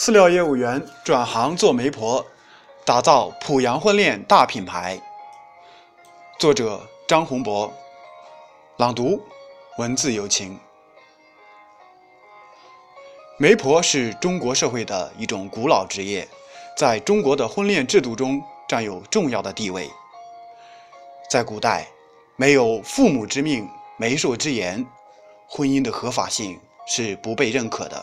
饲料业务员转行做媒婆，打造濮阳婚恋大品牌。作者张宏博，朗读文字有情。媒婆是中国社会的一种古老职业，在中国的婚恋制度中占有重要的地位。在古代，没有父母之命、媒妁之言，婚姻的合法性是不被认可的。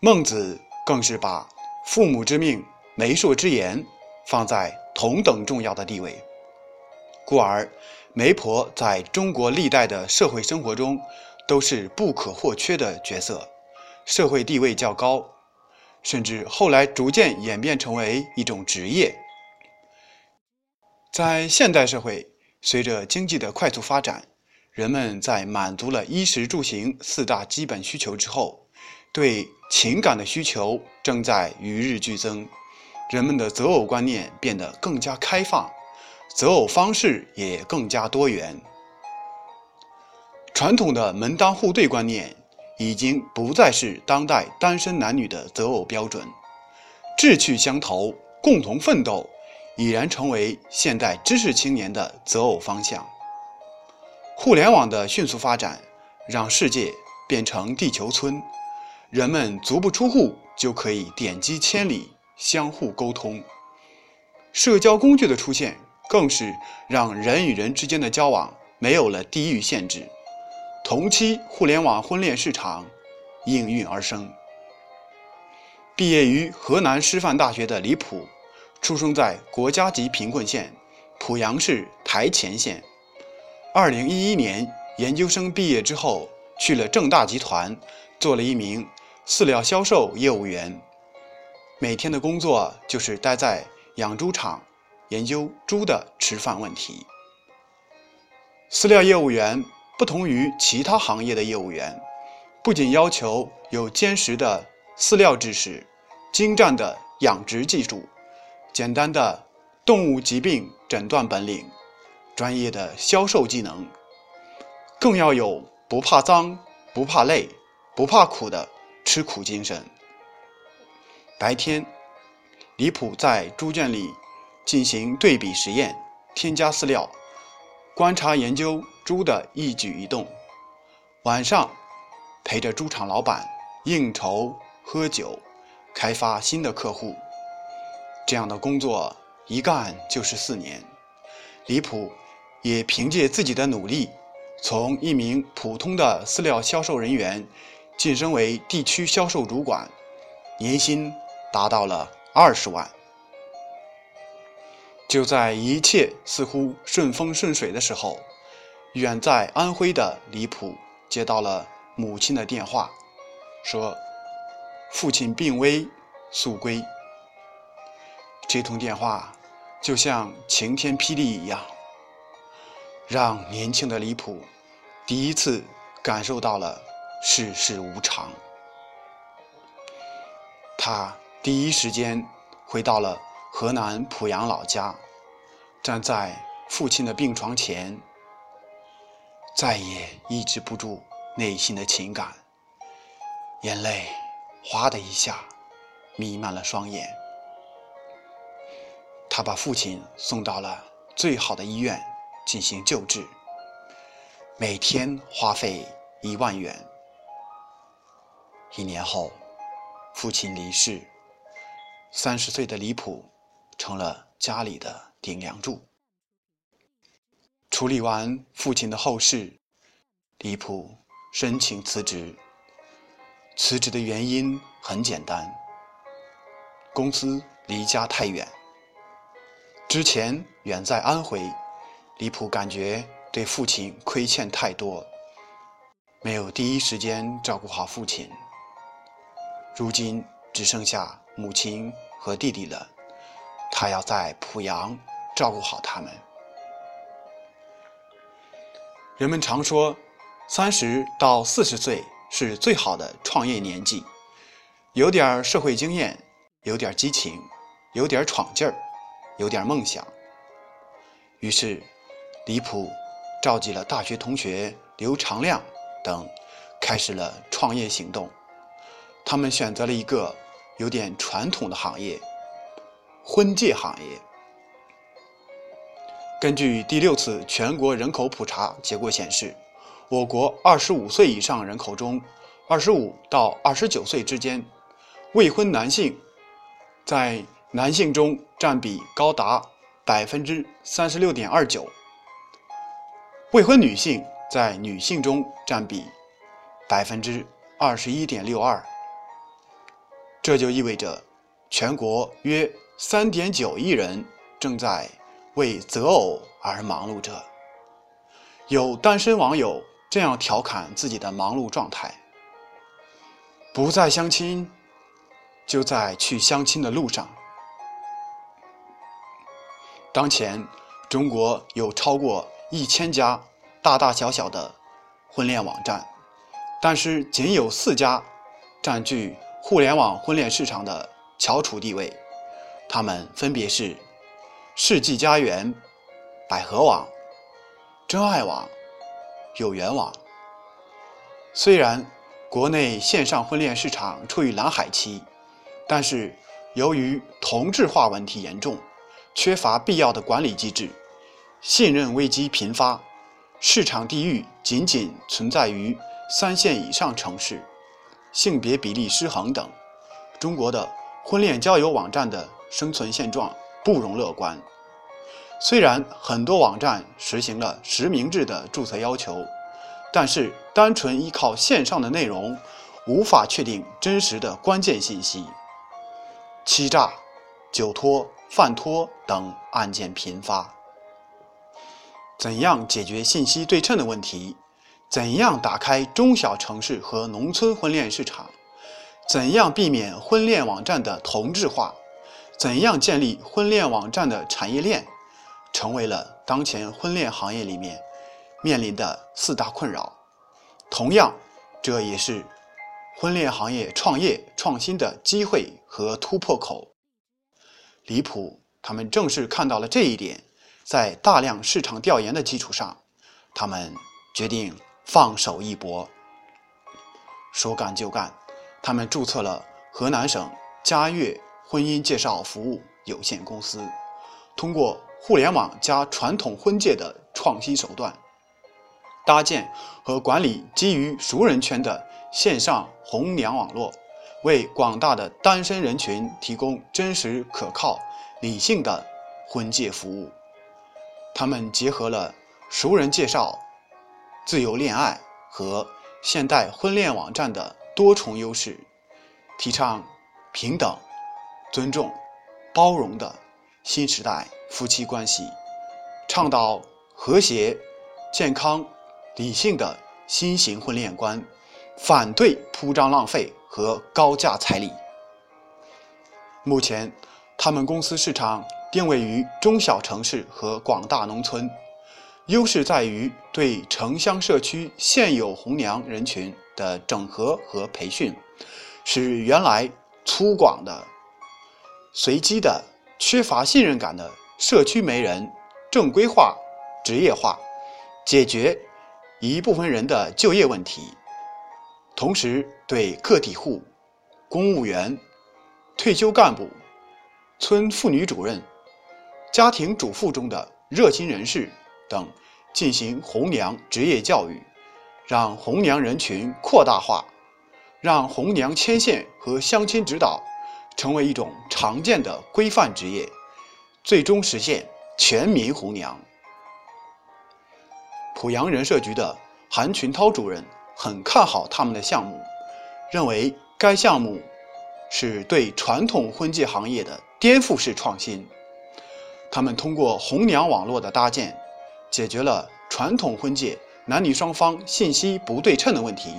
孟子更是把父母之命、媒妁之言放在同等重要的地位，故而媒婆在中国历代的社会生活中都是不可或缺的角色，社会地位较高，甚至后来逐渐演变成为一种职业。在现代社会，随着经济的快速发展，人们在满足了衣食住行四大基本需求之后。对情感的需求正在与日俱增，人们的择偶观念变得更加开放，择偶方式也更加多元。传统的门当户对观念已经不再是当代单身男女的择偶标准，志趣相投、共同奋斗已然成为现代知识青年的择偶方向。互联网的迅速发展，让世界变成地球村。人们足不出户就可以点击千里，相互沟通。社交工具的出现，更是让人与人之间的交往没有了地域限制。同期互联网婚恋市场应运而生。毕业于河南师范大学的李普，出生在国家级贫困县濮阳市台前县。二零一一年研究生毕业之后，去了正大集团，做了一名。饲料销售业务员每天的工作就是待在养猪场研究猪的吃饭问题。饲料业务员不同于其他行业的业务员，不仅要求有坚实的饲料知识、精湛的养殖技术、简单的动物疾病诊断本领、专业的销售技能，更要有不怕脏、不怕累、不怕苦的。吃苦精神。白天，李普在猪圈里进行对比实验，添加饲料，观察研究猪的一举一动；晚上，陪着猪场老板应酬喝酒，开发新的客户。这样的工作一干就是四年。李普也凭借自己的努力，从一名普通的饲料销售人员。晋升为地区销售主管，年薪达到了二十万。就在一切似乎顺风顺水的时候，远在安徽的李普接到了母亲的电话，说父亲病危，速归。这通电话就像晴天霹雳一样，让年轻的李普第一次感受到了。世事无常，他第一时间回到了河南濮阳老家，站在父亲的病床前，再也抑制不住内心的情感，眼泪哗的一下弥漫了双眼。他把父亲送到了最好的医院进行救治，每天花费一万元。一年后，父亲离世，三十岁的李普成了家里的顶梁柱。处理完父亲的后事，李普申请辞职。辞职的原因很简单：公司离家太远。之前远在安徽，李普感觉对父亲亏欠太多，没有第一时间照顾好父亲。如今只剩下母亲和弟弟了，他要在濮阳照顾好他们。人们常说，三十到四十岁是最好的创业年纪，有点社会经验，有点激情，有点闯劲儿，有点梦想。于是，李普召集了大学同学刘长亮等，开始了创业行动。他们选择了一个有点传统的行业——婚介行业。根据第六次全国人口普查结果显示，我国25岁以上人口中，25到29岁之间未婚男性在男性中占比高达百分之三十六点二九，未婚女性在女性中占比百分之二十一点六二。这就意味着，全国约三点九亿人正在。为择偶而忙碌着，有单身网友这样调侃自己的忙碌状态：不再相亲，就在去相亲的路上。当前，中国有超过一千家大大小小的婚恋网站，但是仅有四家占据互联网婚恋市场的翘楚地位，他们分别是。世纪佳缘、百合网、真爱网、有缘网。虽然国内线上婚恋市场处于蓝海期，但是由于同质化问题严重，缺乏必要的管理机制，信任危机频发，市场地域仅仅存在于三线以上城市，性别比例失衡等，中国的婚恋交友网站的生存现状。不容乐观。虽然很多网站实行了实名制的注册要求，但是单纯依靠线上的内容，无法确定真实的关键信息。欺诈、酒托、饭托等案件频发。怎样解决信息对称的问题？怎样打开中小城市和农村婚恋市场？怎样避免婚恋网站的同质化？怎样建立婚恋网站的产业链，成为了当前婚恋行业里面面临的四大困扰。同样，这也是婚恋行业创业创新的机会和突破口。离谱，他们正是看到了这一点，在大量市场调研的基础上，他们决定放手一搏。说干就干，他们注册了河南省嘉悦。婚姻介绍服务有限公司通过互联网加传统婚介的创新手段，搭建和管理基于熟人圈的线上红娘网络，为广大的单身人群提供真实、可靠、理性的婚介服务。他们结合了熟人介绍、自由恋爱和现代婚恋网站的多重优势，提倡平等。尊重、包容的新时代夫妻关系，倡导和谐、健康、理性的新型婚恋观，反对铺张浪费和高价彩礼。目前，他们公司市场定位于中小城市和广大农村，优势在于对城乡社区现有红娘人群的整合和培训，使原来粗犷的。随机的、缺乏信任感的社区媒人正规化、职业化，解决一部分人的就业问题，同时对个体户、公务员、退休干部、村妇女主任、家庭主妇中的热心人士等进行红娘职业教育，让红娘人群扩大化，让红娘牵线和相亲指导。成为一种常见的规范职业，最终实现全民红娘。濮阳人社局的韩群涛主任很看好他们的项目，认为该项目是对传统婚介行业的颠覆式创新。他们通过红娘网络的搭建，解决了传统婚介男女双方信息不对称的问题。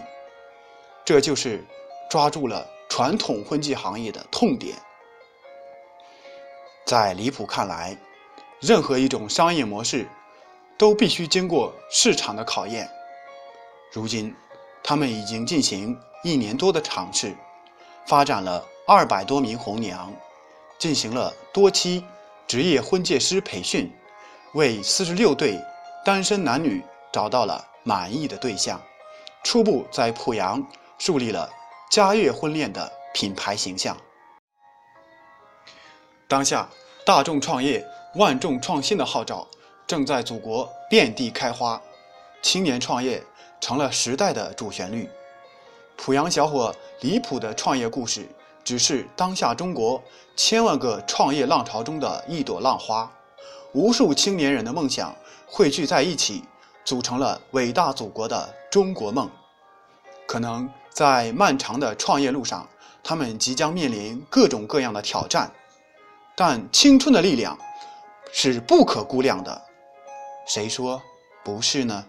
这就是抓住了。传统婚介行业的痛点，在李普看来，任何一种商业模式都必须经过市场的考验。如今，他们已经进行一年多的尝试，发展了二百多名红娘，进行了多期职业婚介师培训，为四十六对单身男女找到了满意的对象，初步在濮阳树立了。嘉悦婚恋的品牌形象。当下，大众创业、万众创新的号召正在祖国遍地开花，青年创业成了时代的主旋律。濮阳小伙李普的创业故事，只是当下中国千万个创业浪潮中的一朵浪花，无数青年人的梦想汇聚在一起，组成了伟大祖国的中国梦。可能在漫长的创业路上，他们即将面临各种各样的挑战。但青春的力量是不可估量的，谁说不是呢？